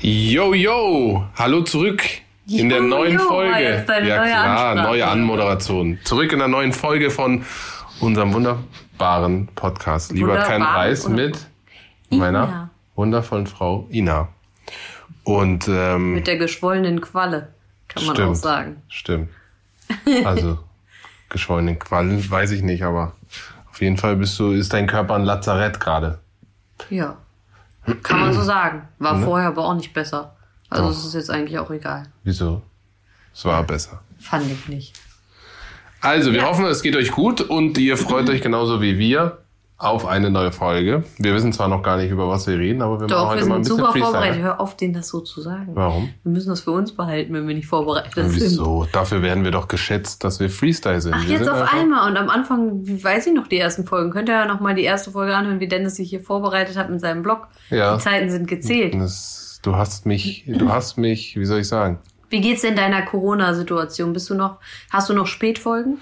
Yo, yo, hallo zurück in der Yo, neuen yo, Folge. ja neue klar, Ansprache. neue Anmoderation. Zurück in der neuen Folge von unserem wunderbaren Podcast. Lieber kein Wunderbar Reis oder- mit meiner wundervollen Frau Ina. Und ähm, Mit der geschwollenen Qualle, kann man Stimmt. auch sagen. Stimmt. Also, geschwollenen Quallen, weiß ich nicht, aber auf jeden Fall bist du, ist dein Körper ein Lazarett gerade. Ja. Kann man so sagen. War Ne? vorher aber auch nicht besser. Also Doch. es ist jetzt eigentlich auch egal. Wieso? Es war besser. Fand ich nicht. Also, wir Ja. hoffen, es geht euch gut und ihr freut euch genauso wie wir auf eine neue Folge. Wir wissen zwar noch gar nicht, über was wir reden, aber wir machen Doch, heute wir mal ein sind bisschen super vorbereitet. Freestyle. Hör auf, denen das so zu sagen. Warum? Wir müssen das für uns behalten, wenn wir nicht vorbereitet sind. Wieso? Dafür werden wir doch geschätzt, dass wir Freestyle sind. Ach, wir jetzt sind auf einmal. Und am Anfang weiß ich noch die ersten Folgen. Könnt ihr ja noch mal die erste Folge anhören, wie Dennis sich hier vorbereitet hat mit seinem Blog. Ja. Die Zeiten sind gezählt. Das, du hast mich, du hast mich, wie soll ich sagen? Wie geht's in deiner Corona-Situation? Bist du noch, hast du noch Spätfolgen?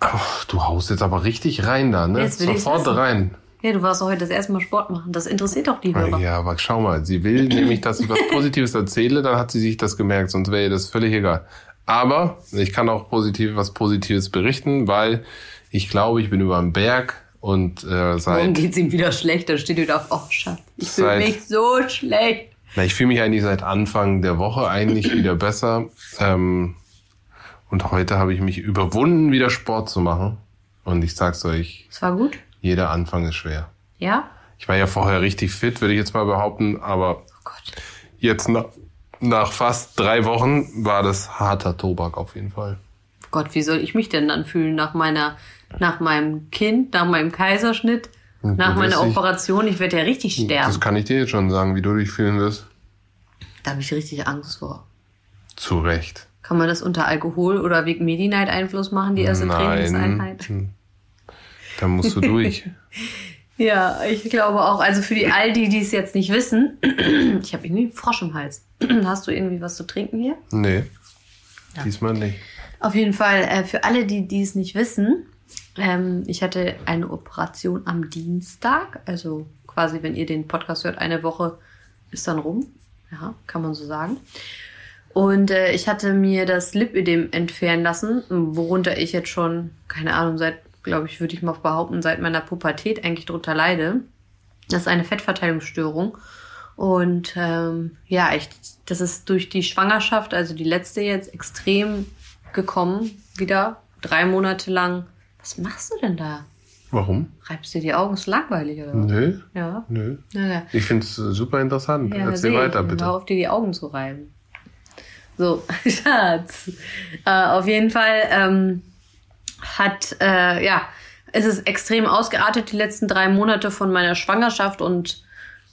Ach, du haust jetzt aber richtig rein da, ne? Jetzt will Sofort rein. Ja, du warst doch heute das erste Mal Sport machen. Das interessiert doch die Hörer. Ja, aber schau mal, sie will nämlich, dass ich was Positives erzähle, dann hat sie sich das gemerkt, sonst wäre ihr das völlig egal. Aber ich kann auch positiv was Positives berichten, weil ich glaube, ich bin über den Berg und äh, seit, geht's ihm wieder schlecht, dann steht er wieder auf, oh Schatz, ich fühle mich so schlecht. na, ich fühle mich eigentlich seit Anfang der Woche eigentlich wieder besser. Ähm, und heute habe ich mich überwunden, wieder Sport zu machen. Und ich sag's euch, Es war gut? jeder Anfang ist schwer. Ja? Ich war ja vorher richtig fit, würde ich jetzt mal behaupten, aber Oh Gott. Jetzt nach, nach fast drei Wochen war das harter Tobak auf jeden Fall. Gott, wie soll ich mich denn dann fühlen nach meiner, nach meinem Kind, nach meinem Kaiserschnitt, Und nach meiner Operation? Ich werde ja richtig sterben. Das kann ich dir jetzt schon sagen, wie du dich fühlen wirst. Da habe ich richtig Angst vor. Zu Recht. Kann man das unter Alkohol oder wegen Medi-Night-Einfluss machen, die erste Trainingseinheit? Da musst du durch. Ja, ich glaube auch. Also für die all die, die es jetzt nicht wissen, ich habe irgendwie einen Frosch im Hals. Hast du irgendwie was zu trinken hier? nee, diesmal nicht. Auf jeden Fall, äh, für alle, die, die es nicht wissen, ähm, ich hatte eine Operation am Dienstag. Also quasi, wenn ihr den Podcast hört, eine Woche ist dann rum. Ja, kann man so sagen. Und äh, ich hatte mir das Lipödem entfernen lassen, worunter ich jetzt schon, keine Ahnung, seit, glaube ich, würde ich mal behaupten, seit meiner Pubertät eigentlich drunter leide. Das ist eine Fettverteilungsstörung. Und ähm, ja, ich, das ist durch die Schwangerschaft, also die letzte jetzt, extrem gekommen. Wieder drei Monate lang. Was machst du denn da? Warum? Reibst dir die Augen? Ist langweilig, oder? was? Nö, Ja. nö. Ja, ja. Ich find's äh, super interessant. Ja, Erzähl weiter, ich. bitte. Hör auf, dir die Augen zu reiben. So, Schatz. Äh, auf jeden Fall ähm, hat, äh, ja, es ist extrem ausgeartet die letzten drei Monate von meiner Schwangerschaft und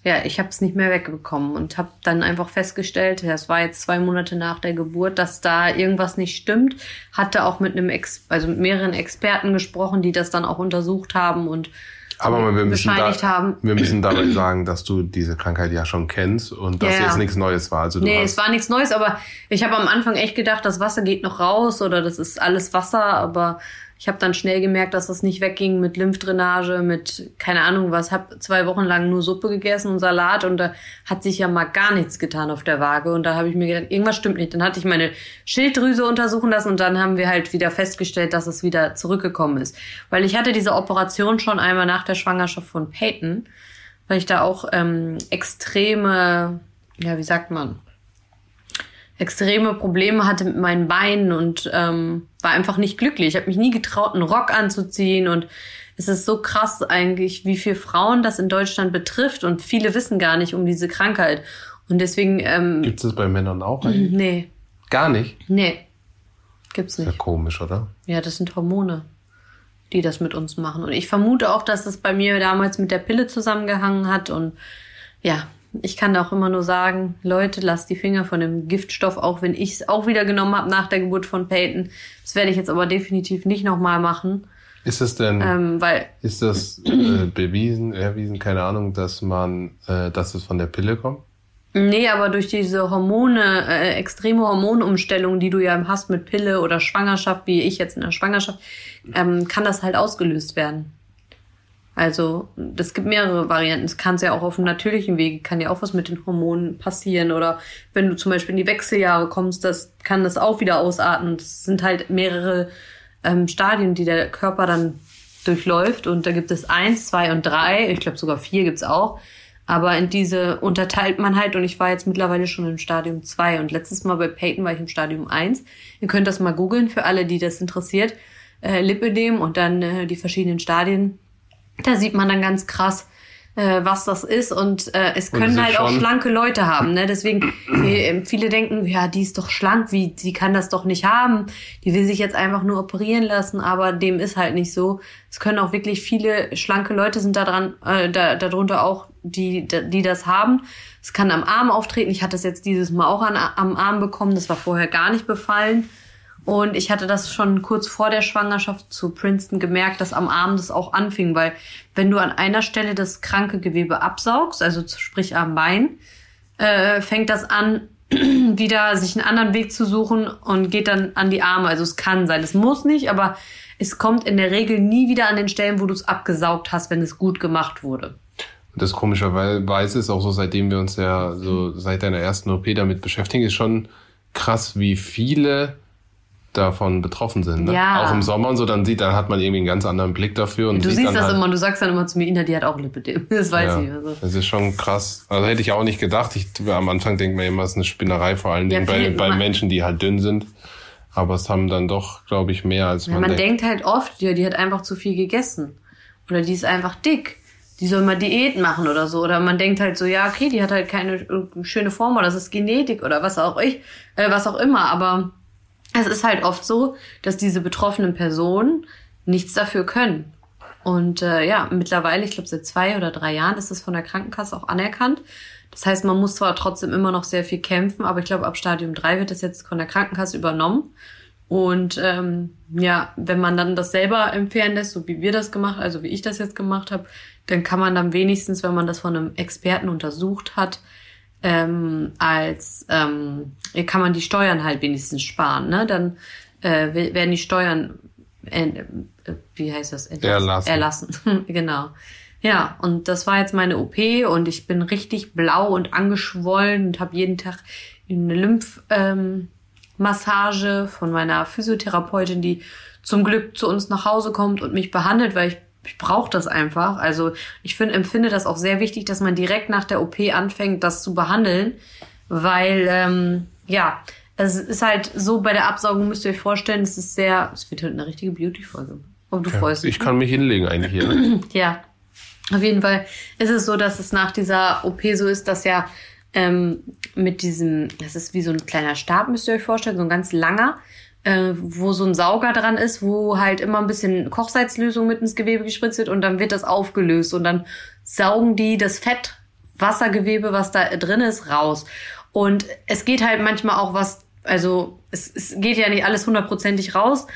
ja, ich habe es nicht mehr wegbekommen und habe dann einfach festgestellt, das war jetzt zwei Monate nach der Geburt, dass da irgendwas nicht stimmt. Hatte auch mit einem, Ex also mit mehreren Experten gesprochen, die das dann auch untersucht haben und Aber wir müssen, da, haben. wir müssen dabei sagen, dass du diese Krankheit ja schon kennst und dass Ja, jetzt nichts Neues war. Also Nee, es war nichts Neues, aber ich habe am Anfang echt gedacht, das Wasser geht noch raus oder das ist alles Wasser, aber ich habe dann schnell gemerkt, dass das nicht wegging mit Lymphdrainage, mit keine Ahnung was. Habe zwei Wochen lang nur Suppe gegessen und Salat und da hat sich ja mal gar nichts getan auf der Waage und da habe ich mir gedacht, irgendwas stimmt nicht. Dann hatte ich meine Schilddrüse untersuchen lassen und dann haben wir halt wieder festgestellt, dass es wieder zurückgekommen ist, weil ich hatte diese Operation schon einmal nach der Schwangerschaft von Peyton, weil ich da auch ähm, extreme, ja wie sagt man, extreme Probleme hatte mit meinen Beinen und ähm, war einfach nicht glücklich. Ich habe mich nie getraut, einen Rock anzuziehen und es ist so krass eigentlich, wie viele Frauen das in Deutschland betrifft und viele wissen gar nicht um diese Krankheit. Und deswegen, ähm, Gibt es das bei Männern auch eigentlich? nee, Gar nicht. nee, gibt's Ja, nicht. komisch, oder? Ja, das sind Hormone, die das mit uns machen. Und ich vermute auch, dass das bei mir damals mit der Pille zusammengehangen hat. Und ja, ich kann auch immer nur sagen, Leute, lasst die Finger von dem Giftstoff, auch wenn ich es auch wieder genommen habe nach der Geburt von Peyton. Das werde ich jetzt aber definitiv nicht nochmal machen. Ist es denn, Ähm, weil ist das äh, bewiesen, erwiesen, keine Ahnung, dass man, äh, dass es von der Pille kommt? Nee, aber durch diese Hormone, äh, extreme Hormonumstellung, die du ja hast mit Pille oder Schwangerschaft, wie ich jetzt in der Schwangerschaft, ähm, kann das halt ausgelöst werden. Also, es gibt mehrere Varianten. Es kann ja auch auf einem natürlichen Wege, kann ja auch was mit den Hormonen passieren. Oder wenn du zum Beispiel in die Wechseljahre kommst, das kann das auch wieder ausarten. Das sind halt mehrere ähm, Stadien, die der Körper dann durchläuft. Und da gibt es eins, zwei und drei. Ich glaube sogar vier gibt's auch. Aber in diese unterteilt man halt und ich war jetzt mittlerweile schon im Stadium 2 und letztes Mal bei Peyton war ich im Stadium 1. Ihr könnt das mal googeln für alle, die das interessiert. Äh, Lipödem und dann äh, die verschiedenen Stadien. Da sieht man dann ganz krass, äh, was das ist und äh, es können halt auch schlanke Leute haben. Ne? Deswegen, äh, viele denken, ja, die ist doch schlank, wie, sie kann das doch nicht haben. Die will sich jetzt einfach nur operieren lassen, aber dem ist halt nicht so. Es können auch wirklich viele schlanke Leute sind da dran, äh, da, darunter auch, die, die das haben. Es kann am Arm auftreten. Ich hatte es jetzt dieses Mal auch an, am Arm bekommen. Das war vorher gar nicht befallen. Und ich hatte das schon kurz vor der Schwangerschaft zu Princeton gemerkt, dass am Arm das auch anfing, weil wenn du an einer Stelle das kranke Gewebe absaugst, also sprich am Bein, äh, fängt das an, wieder sich einen anderen Weg zu suchen und geht dann an die Arme. Also es kann sein, es muss nicht, aber es kommt in der Regel nie wieder an den Stellen, wo du es abgesaugt hast, wenn es gut gemacht wurde. Und das komischerweise ist auch so, seitdem wir uns ja so seit deiner ersten OP damit beschäftigen, ist schon krass, wie viele davon betroffen sind. Ne? Ja. Auch im Sommer und so, dann sieht, dann hat man irgendwie einen ganz anderen Blick dafür. Und Du sieht siehst das halt, immer und du sagst dann immer zu mir, Ina, die hat auch Lipidem. Das weiß ja, ich. Also. Das ist schon krass. Also hätte ich auch nicht gedacht. Ich, am Anfang denkt man immer, es ist eine Spinnerei, vor allen Ja, Dingen bei, viel- bei man- Menschen, die halt dünn sind. Aber es haben dann doch, glaube ich, mehr als Ja, man, man denkt. denkt halt oft, ja, die hat einfach zu viel gegessen. Oder die ist einfach dick. Die soll mal Diät machen oder so. Oder man denkt halt so, ja, okay, die hat halt keine äh, schöne Form oder das ist Genetik oder was auch ich, äh, was auch immer. Aber es ist halt oft so, dass diese betroffenen Personen nichts dafür können. Und äh, ja, mittlerweile, ich glaube seit zwei oder drei Jahren ist es von der Krankenkasse auch anerkannt. Das heißt, man muss zwar trotzdem immer noch sehr viel kämpfen, aber ich glaube, ab Stadium 3 wird das jetzt von der Krankenkasse übernommen. Und ähm, ja, wenn man dann das selber empfehlen lässt, so wie wir das gemacht, also wie ich das jetzt gemacht habe, dann kann man dann wenigstens, wenn man das von einem Experten untersucht hat, ähm, als ähm, kann man die Steuern halt wenigstens sparen. Ne? Dann äh, we- werden die Steuern, äh, wie heißt das? Erlassen. Erlassen, genau. Ja, und das war jetzt meine OP und ich bin richtig blau und angeschwollen und habe jeden Tag eine Lymphmassage ähm, Massage von meiner Physiotherapeutin, die zum Glück zu uns nach Hause kommt und mich behandelt, weil ich, ich brauche das einfach. Also ich finde, empfinde das auch sehr wichtig, dass man direkt nach der OP anfängt, das zu behandeln, weil ähm, ja, es ist halt so bei der Absaugung müsst ihr euch vorstellen, es ist sehr, es wird halt eine richtige Beauty-Folge. Und du freust dich. Ich kann mich hinlegen eigentlich hier. Ne? Ja, auf jeden Fall ist es so, dass es nach dieser OP so ist, dass ja ähm, mit diesem, das ist wie so ein kleiner Stab, müsst ihr euch vorstellen, so ein ganz langer, äh, wo so ein Sauger dran ist, wo halt immer ein bisschen Kochsalzlösung mit ins Gewebe gespritzt wird und dann wird das aufgelöst und dann saugen die das Fett, Wassergewebe, was da drin ist, raus. Und es geht halt manchmal auch was, also es, es geht ja nicht alles hundertprozentig raus.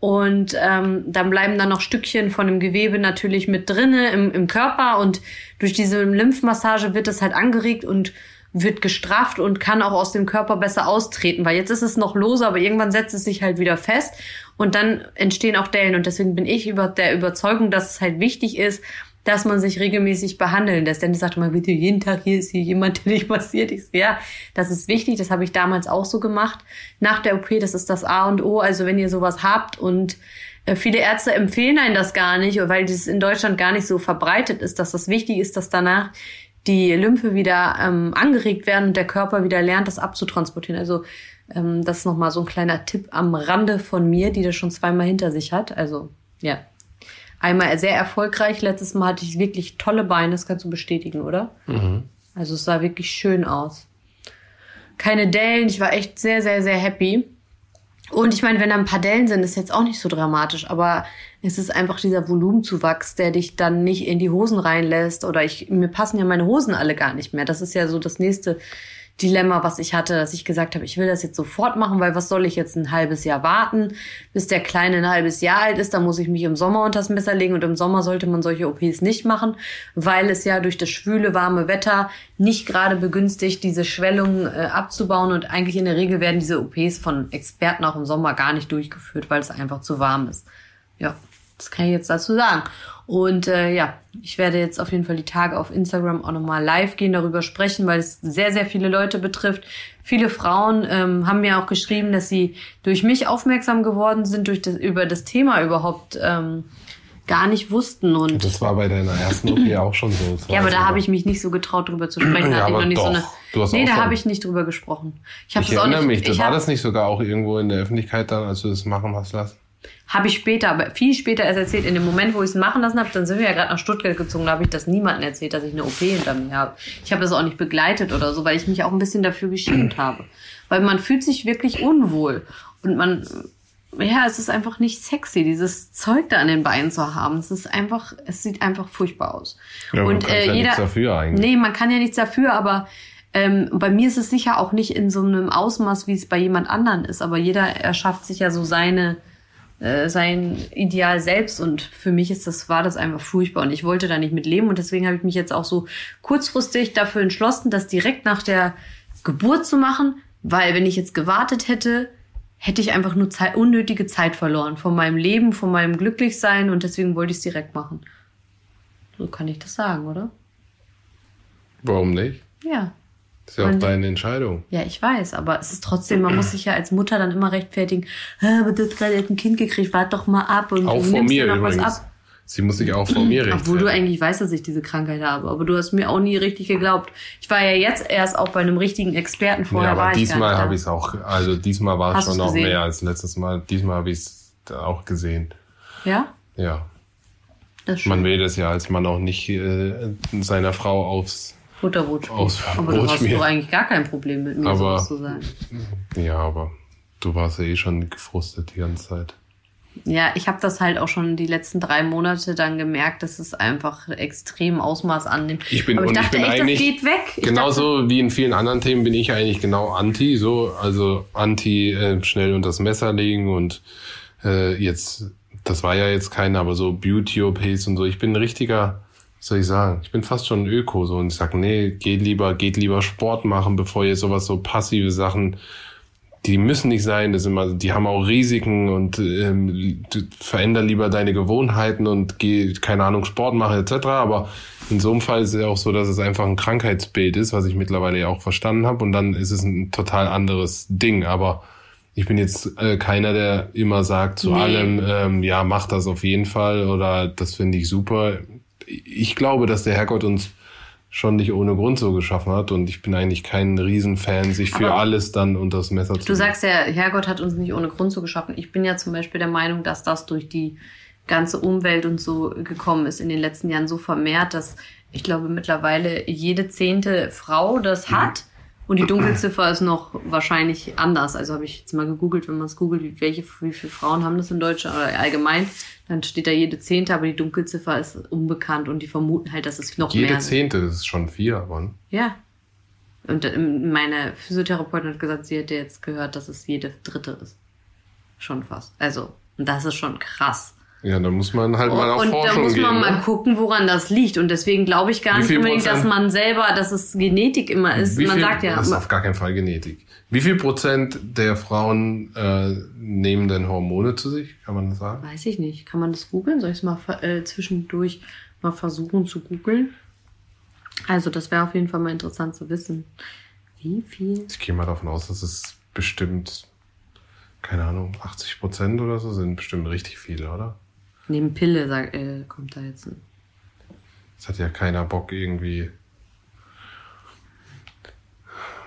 Und ähm, dann bleiben dann noch Stückchen von dem Gewebe natürlich mit drinne im, im Körper und durch diese Lymphmassage wird das halt angeregt und wird gestrafft und kann auch aus dem Körper besser austreten, weil jetzt ist es noch lose, aber irgendwann setzt es sich halt wieder fest und dann entstehen auch Dellen und deswegen bin ich über der Überzeugung, dass es halt wichtig ist, dass man sich regelmäßig behandeln lässt. Denn ich sagte mal, bitte jeden Tag hier ist hier jemand, der dich massiert. Ich so, ja, das ist wichtig. Das habe ich damals auch so gemacht. Nach der OP, das ist das A und O. Also wenn ihr sowas habt und äh, viele Ärzte empfehlen einen das gar nicht, weil das in Deutschland gar nicht so verbreitet ist, dass das wichtig ist, dass danach die Lymphe wieder ähm, angeregt werden und der Körper wieder lernt, das abzutransportieren. Also ähm, das ist nochmal so ein kleiner Tipp am Rande von mir, die das schon zweimal hinter sich hat. Also ja, einmal sehr erfolgreich. Letztes Mal hatte ich wirklich tolle Beine, das kannst du bestätigen, oder? Also es sah wirklich schön aus. Keine Dellen, ich war echt sehr, sehr, sehr happy. Und ich meine, wenn da ein paar Dellen sind, ist jetzt auch nicht so dramatisch, aber es ist einfach dieser Volumenzuwachs, der dich dann nicht in die Hosen reinlässt. Oder ich, mir passen ja meine Hosen alle gar nicht mehr. Das ist ja so das nächste Dilemma, was ich hatte, dass ich gesagt habe, ich will das jetzt sofort machen, weil was soll ich jetzt ein halbes Jahr warten, bis der Kleine ein halbes Jahr alt ist, dann muss ich mich im Sommer unters Messer legen und im Sommer sollte man solche OPs nicht machen, weil es ja durch das schwüle, warme Wetter nicht gerade begünstigt, diese Schwellungen äh, abzubauen. Und eigentlich in der Regel werden diese OPs von Experten auch im Sommer gar nicht durchgeführt, weil es einfach zu warm ist. Ja, das kann ich jetzt dazu sagen. Und äh, ja, ich werde jetzt auf jeden Fall die Tage auf Instagram auch nochmal live gehen, darüber sprechen, weil es sehr, sehr viele Leute betrifft. Viele Frauen ähm, haben mir auch geschrieben, dass sie durch mich aufmerksam geworden sind, durch das, über das Thema überhaupt ähm, gar nicht wussten. Und das war bei deiner ersten OP auch schon so. Ja, aber da habe ich mich nicht so getraut, drüber zu sprechen. Ja, aber noch nicht so doch. eine. Du hast nee, da habe ich nicht drüber gesprochen. Ich Ich das erinnere nicht. mich, ich war das nicht sogar auch irgendwo in der Öffentlichkeit dann, als du das machen hast lassen? Habe ich später, aber viel später erst erzählt. In dem Moment, wo ich es machen lassen habe, dann sind wir ja gerade nach Stuttgart gezogen. Da habe ich das niemandem erzählt, dass ich eine OP hinter mir habe. Ich habe das auch nicht begleitet oder so, weil ich mich auch ein bisschen dafür geschämt habe. Weil man fühlt sich wirklich unwohl. Und man, ja, es ist einfach nicht sexy, dieses Zeug da an den Beinen zu haben. Es ist einfach, es sieht einfach furchtbar aus. Ja, und du kannst ja nichts dafür eigentlich. Nee, man kann ja nichts dafür, aber ähm, bei mir ist es sicher auch nicht in so einem Ausmaß, wie es bei jemand anderen ist. Aber jeder erschafft sich ja so seine, äh, sein Ideal selbst und für mich ist das, war das einfach furchtbar und ich wollte da nicht mit leben und deswegen habe ich mich jetzt auch so kurzfristig dafür entschlossen, das direkt nach der Geburt zu machen, weil wenn ich jetzt gewartet hätte, hätte ich einfach nur Zeit, unnötige Zeit verloren von meinem Leben, von meinem Glücklichsein und deswegen wollte ich es direkt machen. So kann ich das sagen, oder? Warum nicht? Ja. Das ist ja auch deine Entscheidung. Ja, ich weiß, aber es ist trotzdem, man muss sich ja als Mutter dann immer rechtfertigen, "Hä, aber du hast gerade ein Kind gekriegt, wart doch mal ab und Auch vor mir noch was ab. Sie muss sich auch vor mir Obwohl du eigentlich weißt, dass ich diese Krankheit habe, aber du hast mir auch nie richtig geglaubt. Ich war ja jetzt erst auch bei einem richtigen Experten Ja, vorher. aber war diesmal habe ich es auch, also diesmal war es schon noch gesehen? mehr als letztes Mal. Diesmal habe ich es auch gesehen. Ja, Ja. Man will das ja als Mann auch nicht äh, seiner Frau aufs. Butterbrot aus Aber du Brot hast schmieren. doch eigentlich gar kein Problem mit mir, Aber- sowas zu sagen. Ja, aber du warst ja eh schon gefrustet die ganze Zeit. Ja, ich habe das halt auch schon die letzten drei Monate dann gemerkt, dass es einfach extrem Ausmaß annimmt. Ich bin- aber ich und ich dachte bin echt, das eigentlich geht weg. Ich dachte, Genauso wie in vielen anderen Themen bin ich eigentlich genau anti, so, also anti äh, schnell unter das Messer legen und äh, jetzt, das war ja jetzt keine, aber so Beauty-OPs und so. Ich bin ein richtiger, soll ich sagen, ich bin fast schon ein Öko so und ich sag, nee, geht lieber, geht lieber Sport machen, bevor ihr sowas so passive Sachen, die müssen nicht sein, das ist immer, die haben auch Risiken und ähm, veränder lieber deine Gewohnheiten und geh, keine Ahnung, Sport machen etc. Aber in so einem Fall ist es ja auch so, dass es einfach ein Krankheitsbild ist, was ich mittlerweile ja auch verstanden habe und dann ist es ein total anderes Ding. Aber ich bin jetzt äh, keiner, der immer sagt zu Nee. allem, ähm, ja, mach das auf jeden Fall oder das finde ich super. Ich glaube, dass der Herrgott uns schon nicht ohne Grund so geschaffen hat und ich bin eigentlich kein Riesenfan, sich für Aber- alles dann unter das Messer zu Du sagst ja, Herrgott hat uns nicht ohne Grund so geschaffen. Ich bin ja zum Beispiel der Meinung, dass das durch die ganze Umwelt und so gekommen ist in den letzten Jahren so vermehrt, dass ich glaube mittlerweile jede zehnte Frau das hat. Und die Dunkelziffer ist noch wahrscheinlich anders. Also habe ich jetzt mal gegoogelt, wenn man es googelt, wie, welche, wie viele Frauen haben das in Deutschland oder allgemein, dann steht da jede zehnte, aber die Dunkelziffer ist unbekannt und die vermuten halt, dass es noch Jede mehr sind. Zehnte, das ist schon vier, Mann. Ja. Und ähm, meine Physiotherapeutin hat gesagt, sie hätte jetzt gehört, dass es jede dritte ist. Schon fast. Also, und das ist schon krass. Ja, da muss man halt mal auf und da Forschung muss man gehen. mal ne? gucken, woran das liegt. Und deswegen glaube ich gar nicht unbedingt, dass Prozent? man selber, dass es Genetik immer ist. Wie man viel, sagt ja, das ist auf gar keinen Fall Genetik. Wie viel Prozent der Frauen äh, nehmen denn Hormone zu sich? Kann man das sagen? weiß ich nicht. Kann man das googeln? Soll ich es mal äh, zwischendurch mal versuchen zu googeln? Also, das wäre auf jeden Fall mal interessant zu wissen. Wie viel? Ich gehe mal davon aus, dass es bestimmt, keine Ahnung, 80 Prozent oder so sind bestimmt richtig viele, oder? Neben Pille sag, äh, kommt da jetzt ein. Es hat ja keiner Bock irgendwie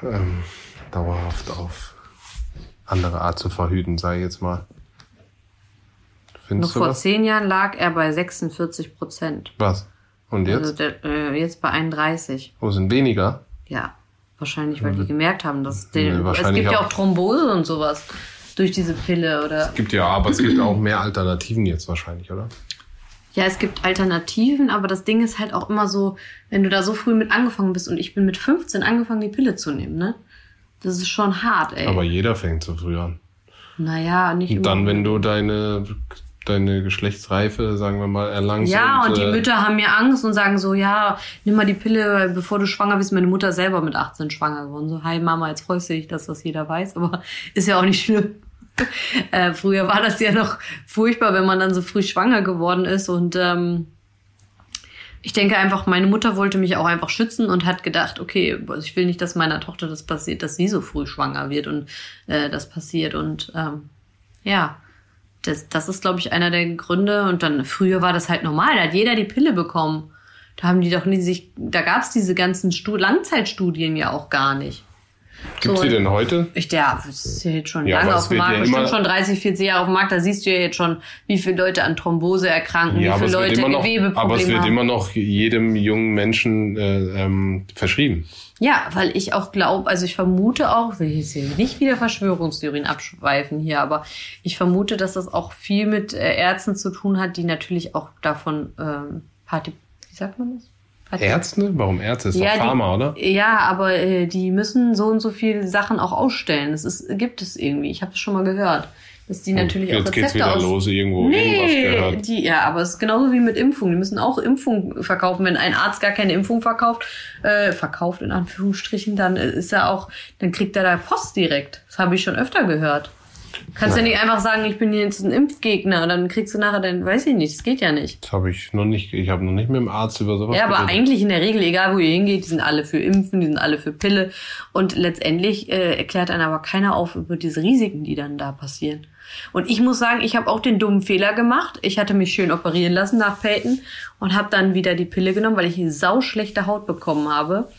ähm, dauerhaft auf andere Art zu verhüten, sage ich jetzt mal. Noch Findest du vor was? zehn Jahren lag er bei 46 Prozent. Was? Und jetzt? Also der, äh, jetzt bei 31. Wo sind weniger? Ja, wahrscheinlich, weil die gemerkt haben, dass den, Nee, es gibt ja auch. auch Thrombose und sowas durch diese Pille oder Es gibt ja, aber es gibt auch mehr Alternativen jetzt wahrscheinlich, oder? Ja, es gibt Alternativen, aber das Ding ist halt auch immer so, wenn du da so früh mit angefangen bist und ich bin mit 15 angefangen, die Pille zu nehmen, ne? Das ist schon hart, ey. Aber jeder fängt so früh an. naja, nicht Und dann, wenn du deine, deine Geschlechtsreife, sagen wir mal, erlangst. Ja, und die äh, Mütter haben ja Angst und sagen so, ja, nimm mal die Pille, bevor du schwanger bist. Meine Mutter selber mit 18 schwanger geworden. So, hi Mama, jetzt freust du dich, dass das jeder weiß, aber ist ja auch nicht schlimm. Äh, früher war das ja noch furchtbar, wenn man dann so früh schwanger geworden ist und ähm, ich denke einfach, meine Mutter wollte mich auch einfach schützen und hat gedacht, okay, also ich will nicht, dass meiner Tochter das passiert, dass sie so früh schwanger wird und äh, das passiert. Und ähm, ja, das, das ist, glaube ich, einer der Gründe. Und dann früher war das halt normal, da hat jeder die Pille bekommen. Da haben die doch nie sich, da gab es diese ganzen Stu Langzeitstudien ja auch gar nicht. Gibt's so, die denn heute? Ich, ja, das ist ja jetzt schon Ja, lange auf dem Markt, ja bestimmt schon 30, 40 Jahre auf dem Markt. Da siehst du ja jetzt schon, wie viele Leute an Thrombose erkranken, wie viele Leute noch, aber es Gewebeprobleme wird haben. immer noch jedem jungen Menschen äh, ähm, verschrieben. Ja, weil ich auch glaube, also ich vermute auch, will ich jetzt hier nicht wieder Verschwörungstheorien abschweifen hier, aber ich vermute, dass das auch viel mit äh, Ärzten zu tun hat, die natürlich auch davon ähm, Party, wie sagt man das? Ärzte? Warum Ärzte? Ist Ja, doch die- Pharma, oder? Ja, aber äh, die müssen so und so viele Sachen auch ausstellen. Das ist, gibt es irgendwie. Ich habe es schon mal gehört, dass die natürlich auch Jetzt geht's Rezepte wieder aus los, irgendwo irgendwas Nee, gehört. die, ja, aber es ist genauso wie mit Impfungen. Die müssen auch Impfungen verkaufen. Wenn ein Arzt gar keine Impfung verkauft, äh, verkauft in Anführungsstrichen, dann äh, ist er auch, dann kriegt er da Post direkt. Das habe ich schon öfter gehört. Kannst ja Ja. nicht einfach sagen, ich bin jetzt ein Impfgegner und dann kriegst du nachher dann, weiß ich nicht, das geht ja nicht. Das habe ich noch nicht, ich habe noch nicht mit dem Arzt über sowas Ja, aber geredet. eigentlich in der Regel, egal wo ihr hingeht, die sind alle für Impfen, die sind alle für Pille. Und letztendlich äh, erklärt einem aber keiner auf über diese Risiken, die dann da passieren. Und ich muss sagen, ich habe auch den dummen Fehler gemacht. Ich hatte mich schön operieren lassen nach Peyton und habe dann wieder die Pille genommen, weil ich eine sauschlechte Haut bekommen habe.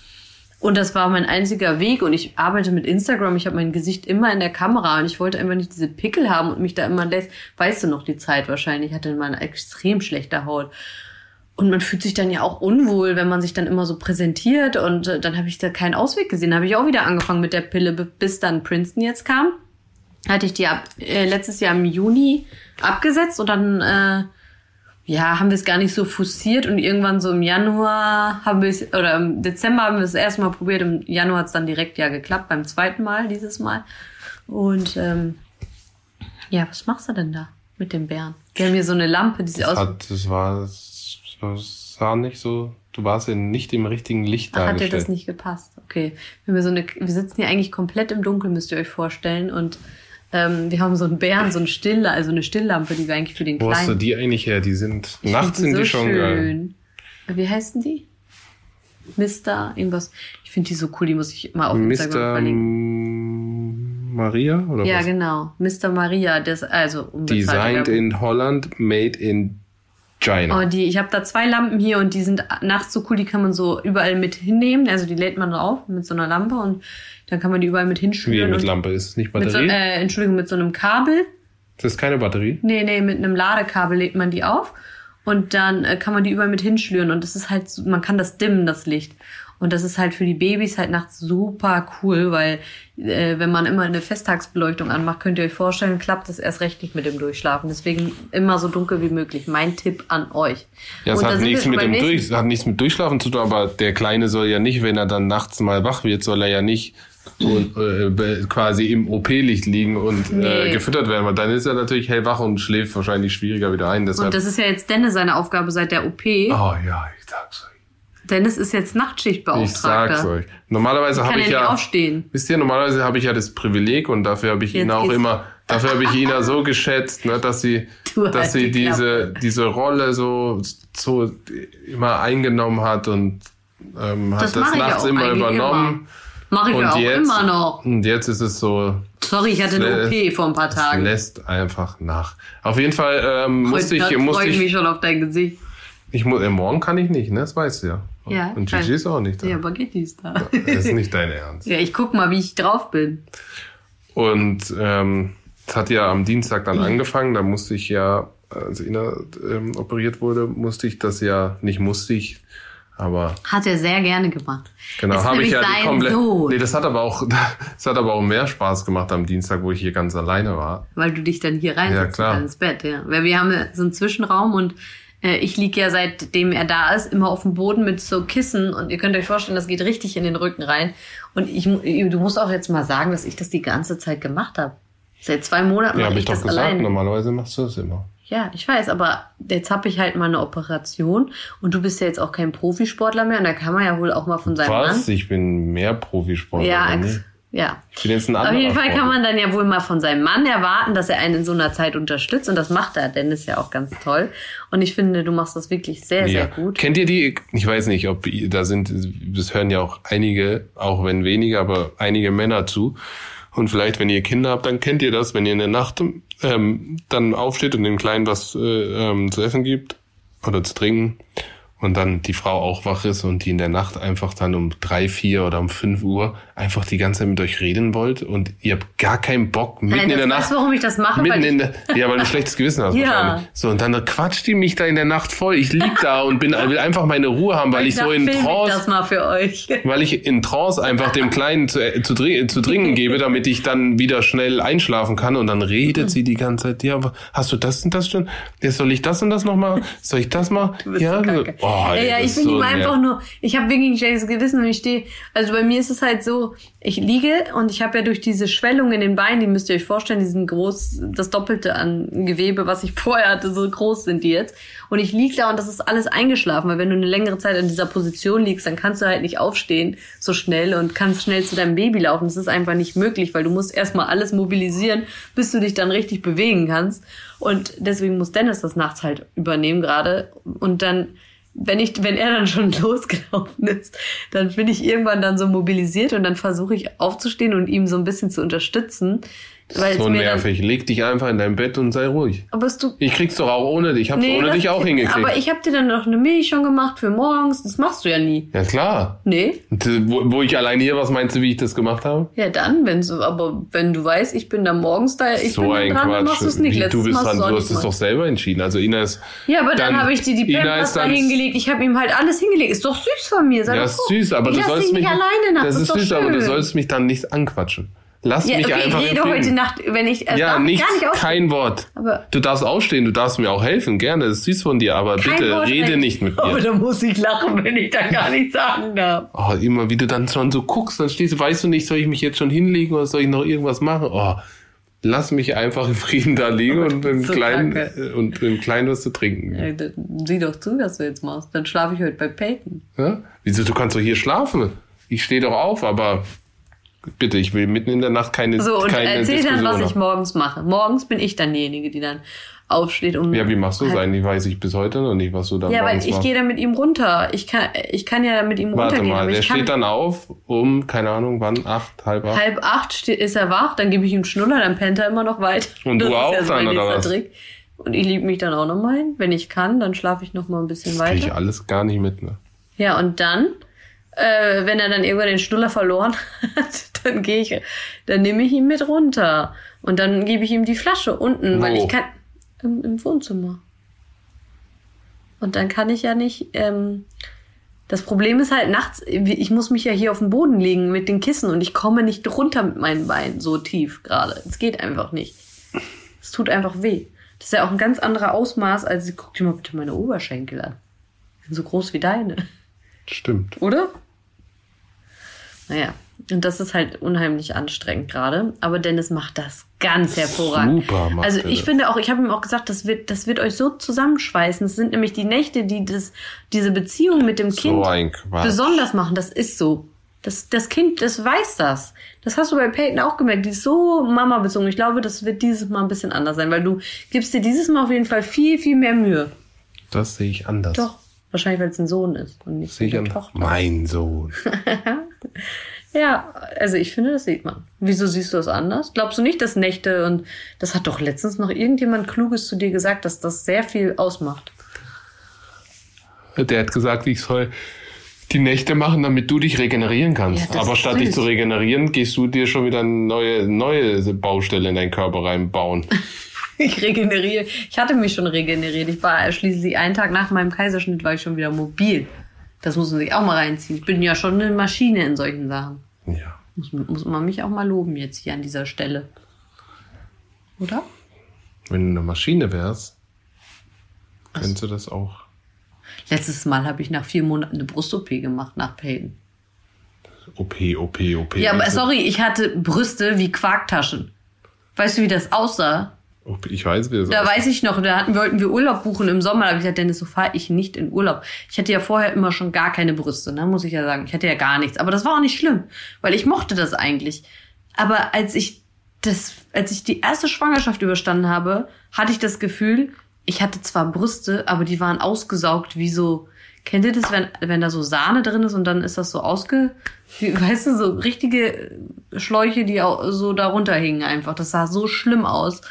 Und das war mein einziger Weg. Und ich arbeite mit Instagram. Ich habe mein Gesicht immer in der Kamera. Und ich wollte einfach nicht diese Pickel haben und mich da immer lässt. Weißt du noch die Zeit wahrscheinlich? Ich hatte immer eine extrem schlechte Haut. Und man fühlt sich dann ja auch unwohl, wenn man sich dann immer so präsentiert. Und äh, dann habe ich da keinen Ausweg gesehen. Habe ich auch wieder angefangen mit der Pille, bis dann Princeton jetzt kam. Hatte ich die ab, äh, letztes Jahr im Juni abgesetzt und dann äh, ja, haben wir es gar nicht so forciert und irgendwann so im Januar haben wir es, oder im Dezember haben wir es erstmal probiert, im Januar hat es dann direkt ja geklappt, beim zweiten Mal dieses Mal. Und ähm, ja, was machst du denn da mit dem Bären? Wir haben hier so eine Lampe, die sieht aus. hat, das war, das sah nicht so, du warst in nicht im richtigen Licht Ach, hat dir das nicht gepasst? Okay. Wir, haben hier so eine, wir sitzen hier eigentlich komplett im Dunkeln, müsst ihr euch vorstellen. Und ähm, wir haben so einen Bären, so eine Stille, also eine Stilllampe, die wir eigentlich für den Wo hast du Kleinen. die eigentlich her? Die sind, Ich nachts sind die so schon geil. schön. Wie heißen die? Mr. irgendwas. Ich finde die so cool, die muss ich mal auf Instagram Mr. verlinken. Maria oder Ja, was? genau. Mr. Maria, das also Designed in Holland, made in China. Oh, die, ich habe da zwei Lampen hier und die sind nachts so cool, die kann man so überall mit hinnehmen. Also die lädt man drauf mit so einer Lampe und dann kann man die überall mit Wie hinschnüren. mit Lampe? Ist es nicht mit so, Batterie? äh, Entschuldigung, mit so einem Kabel. das ist keine Batterie. Nee, nee, mit einem Ladekabel lädt man die auf und dann äh, kann man die überall mit hinschlüren und das ist halt, man kann das dimmen, das Licht. Und das ist halt für die Babys halt nachts super cool, weil äh, wenn man immer eine Festtagsbeleuchtung anmacht, könnt ihr euch vorstellen, klappt das erst recht nicht mit dem Durchschlafen. Deswegen immer so dunkel wie möglich. Mein Tipp an euch. Ja, es hat nichts, mit dem Durch, hat nichts mit Durchschlafen zu tun, aber der Kleine soll ja nicht, wenn er dann nachts mal wach wird, soll er ja nicht und, äh, quasi im OP-Licht liegen und Nee. äh, gefüttert werden, weil dann ist er natürlich hellwach und schläft wahrscheinlich schwieriger wieder ein. Deshalb, Und das ist ja jetzt Dennis seine Aufgabe seit der OP. oh ja, ich sag's euch. Dennis ist jetzt Ich sag's Nachtschichtbeauftragter. euch. Normalerweise habe ich nicht ja, aufstehen. wisst ihr, normalerweise habe ich ja das Privileg und dafür habe ich ihn Jetzt auch geht's- immer, dafür habe ich ihn ja so geschätzt, ne, dass sie, Du dass halt sie die diese, diese Rolle so, so immer eingenommen hat und ähm, hat Das das, nachts auch immer übernommen. Mache ich Und ja auch jetzt, immer noch. Und jetzt ist es so, Sorry, ich hatte eine OP vor ein paar Tagen. lässt einfach nach. Auf jeden Fall ähm, musste ich, musste freue ich mich ich, schon auf dein Gesicht. ich mu äh, morgen kann ich nicht, ne? Das weißt du ja. Ja, Und. Gigi ist auch nicht da. Ja, Baguette ist da. Das ist nicht dein Ernst. Ja, ich guck mal, wie ich drauf bin. Und ähm, es hat ja am Dienstag dann angefangen, da musste ich ja, als Ina ähm, operiert wurde, musste ich das ja, nicht musste ich, aber Hat er sehr gerne gemacht. genau, habe ich ja komplett. Sohn. Nee, das hat aber auch, es hat aber auch mehr Spaß gemacht am Dienstag, wo ich hier ganz alleine war. Weil du dich dann hier Ja, reinsetzen klar. kannst ins Bett, ja. Weil wir haben ja so einen Zwischenraum und Äh, Ich liege ja seitdem er da ist immer auf dem Boden mit so Kissen und ihr könnt euch vorstellen, das geht richtig in den Rücken rein. Und ich, mu- du musst auch jetzt mal sagen, dass ich das die ganze Zeit gemacht habe. Seit zwei Monaten Ja, habe ich ich doch das gesagt. alleine. Normalerweise machst du das immer. Ja, ich weiß, aber jetzt habe ich halt mal eine Operation und du bist ja jetzt auch kein Profisportler mehr und da kann man ja wohl auch mal von seinem Was? Mann. Ich bin mehr Profisportler. Ja, ja. Ich bin jetzt ein Auf jeden Fall kann Sportler. man dann ja wohl mal von seinem Mann erwarten, dass er einen in so einer Zeit unterstützt und das macht er. Dennis ja auch ganz toll. Und ich finde, du machst das wirklich sehr, sehr gut. Kennt ihr die? Ich weiß nicht, ob da sind, das hören ja auch einige, auch wenn weniger, aber einige Männer zu. Und vielleicht, wenn ihr Kinder habt, dann kennt ihr das, wenn ihr in der Nacht ähm, dann aufsteht und dem Kleinen was äh, ähm, zu essen gibt oder zu trinken und dann die Frau auch wach ist und die in der Nacht einfach dann um drei, vier oder um fünf Uhr einfach die ganze Zeit mit euch reden wollt und ihr habt gar keinen Bock mitten Nein, in der Nacht. weißt warum ich das mache? Mitten in ich, der, ja, weil du ein schlechtes Gewissen hast Ja. So, und dann quatscht die mich da in der Nacht voll. Ich lieg da und bin, will einfach meine Ruhe haben, weil ich so dachte, in ich Trance, das mal für euch. weil ich in Trance einfach dem Kleinen zu, äh, zu, zu trinken gebe, damit ich dann wieder schnell einschlafen kann. Und dann redet sie die ganze Zeit, ja, aber hast du das und das schon? Jetzt soll ich das und das noch machen? Soll ich das mal? Ja, so oh, ja, ey, ja, das ich bin so ihm einfach nur, ich habe wirklich ein schlechtes Gewissen und ich stehe, also bei mir ist es halt so, ich liege und ich habe ja durch diese Schwellung in den Beinen, die müsst ihr euch vorstellen, diesen groß, das Doppelte an Gewebe, was ich vorher hatte, so groß sind die jetzt. Und ich liege da und das ist alles eingeschlafen, weil wenn du eine längere Zeit in dieser Position liegst, dann kannst du halt nicht aufstehen so schnell und kannst schnell zu deinem Baby laufen. Das ist einfach nicht möglich, weil du musst erstmal alles mobilisieren, bis du dich dann richtig bewegen kannst. Und deswegen muss Dennis das nachts halt übernehmen gerade. Und dann wenn ich, wenn er dann schon losgelaufen ist, dann bin ich irgendwann dann so mobilisiert und dann versuche ich aufzustehen und ihm so ein bisschen zu unterstützen. Weil So nervig. Leg dich einfach in dein Bett und sei ruhig. Dann, aber du, Ich krieg's doch auch ohne dich. Ich hab's ohne das- dich auch hingekriegt. Aber ich habe dir dann noch eine Milch schon gemacht für morgens. Das machst du ja nie. ja, klar. Nee. Wo, wo ich allein hier, was meinst du, wie ich das gemacht habe? Ja, dann, wenn so, aber wenn du weißt, ich bin da morgens da, ich so bin ein dann dran, dann Quatsch. machst du es nicht. Wie, Letztes du bist dran, hast du hast es doch selber entschieden. Also Ines. Ja, aber dann, dann- habe ich dir die Pampers da dann- hingelegt. Ich habe ihm halt alles hingelegt. Ist doch süß von mir. Sei Ja, doch ist süß, aber ich du sollst mich nicht alleine nachts. Das ist doch süß, aber du sollst mich dann nicht anquatschen. Lass Ja, mich okay, einfach ich in rede Frieden. heute Nacht, wenn ich, äh, ja, nichts, gar nicht aufstehen. kein Wort. Aber- du darfst aufstehen, du darfst mir auch helfen, gerne, das ist süß von dir, aber bitte Wort rede nicht mit Aber mir. da muss ich lachen, wenn ich dann gar nichts sagen darf. Oh, immer wie du dann schon so guckst, dann stehst du, weißt du nicht, soll ich mich jetzt schon hinlegen oder soll ich noch irgendwas machen? Oh, lass mich einfach in Frieden da liegen und im so Kleinen, kacke. äh, und im Kleinen was zu trinken. Ja, dann sieh doch zu, was du jetzt machst. Dann schlafe ich heute bei Peyton. Ja? Wieso, du kannst doch hier schlafen. Ich stehe doch auf, aber bitte, ich will mitten in der Nacht keine, So, und keine erzähl Diskussion dann, was ich morgens mache. Morgens bin ich dann diejenige, die dann aufsteht und. Ja, wie machst du halt- eigentlich? Weiß ich bis heute noch nicht, was du da Ja, weil ich machst. gehe dann mit ihm runter. Ich kann, ich kann ja mit ihm Warte runtergehen. mal, aber der steht dann auf um, keine Ahnung, wann? Acht, halb acht? halb acht ist er wach, dann gebe ich ihm Schnuller, dann pennt er immer noch weiter. Und du das auch ist ja so dann, oder was? Trick. Und ich liebe mich dann auch noch mal hin. Wenn ich kann, dann schlafe ich noch mal ein bisschen Das krieg ich weiter. alles gar nicht mit, ne? Ja, und dann, äh, wenn er dann irgendwann den Schnuller verloren hat, dann gehe ich, dann nehme ich ihn mit runter. Und dann gebe ich ihm die Flasche unten, weil Wo? ich kann, im, im Wohnzimmer. Und dann kann ich ja nicht, ähm, das Problem ist halt nachts, ich muss mich ja hier auf den Boden legen mit den Kissen und ich komme nicht runter mit meinen Beinen so tief gerade. Es geht einfach nicht. Es tut einfach weh. Das ist ja auch ein ganz anderer Ausmaß, als guck dir mal bitte meine Oberschenkel an. Die sind so groß wie deine. Stimmt. Oder? Naja, und das ist halt unheimlich anstrengend gerade. Aber Dennis macht das ganz hervorragend. Super macht also ich finde auch, ich habe ihm auch gesagt, das wird, das wird euch so zusammenschweißen. Das sind nämlich die Nächte, die das, diese Beziehung mit dem Kind So Quatsch. besonders machen. Das ist so. Das, das Kind, das weiß das. Das hast du bei Peyton auch gemerkt. Die ist so Mama bezogen. Ich glaube, das wird dieses Mal ein bisschen anders sein, weil du gibst dir dieses Mal auf jeden Fall viel, viel mehr Mühe. Das sehe ich anders. Doch. Wahrscheinlich, weil es ein Sohn ist und nicht eine. Tochter. Mein Sohn. Ja, also ich finde, das sieht man. Wieso siehst du das anders? Glaubst du nicht, dass Nächte und das hat doch letztens noch irgendjemand Kluges zu dir gesagt, dass das sehr viel ausmacht. Der hat gesagt, ich soll die Nächte machen, damit du dich regenerieren kannst. Ja, Aber statt dich zu regenerieren, gehst du dir schon wieder eine neue, neue Baustelle in deinen Körper reinbauen. Ich regeneriere. Ich hatte mich schon regeneriert. Ich war schließlich einen Tag nach meinem Kaiserschnitt war ich schon wieder mobil. Das muss man sich auch mal reinziehen. Ich bin ja schon eine Maschine in solchen Sachen. Ja. Muss, muss man mich auch mal loben jetzt hier an dieser Stelle. Oder? Wenn du eine Maschine wärst, Kennst du das auch? Letztes Mal habe ich nach vier Monaten eine Brust-OP gemacht nach Pain. OP, OP, OP. Ja, aber Also, sorry, ich hatte Brüste wie Quarktaschen. Weißt du, wie das aussah? Ich weiß, wie das Da weiß ich noch, da hatten, wollten wir Urlaub buchen im Sommer. Da habe ich gesagt, Dennis, so fahre ich nicht in Urlaub. Ich hatte ja vorher immer schon gar keine Brüste, ne, muss ich ja sagen. Ich hatte ja gar nichts. Aber das war auch nicht schlimm, weil ich mochte das eigentlich. Aber als ich das, als ich die erste Schwangerschaft überstanden habe, hatte ich das Gefühl, ich hatte zwar Brüste, aber die waren ausgesaugt wie so, kennt ihr das, wenn, wenn da so Sahne drin ist und dann ist das so ausge, wie, weißt du, so richtige Schläuche, die au- so darunter hingen einfach. Das sah so schlimm aus.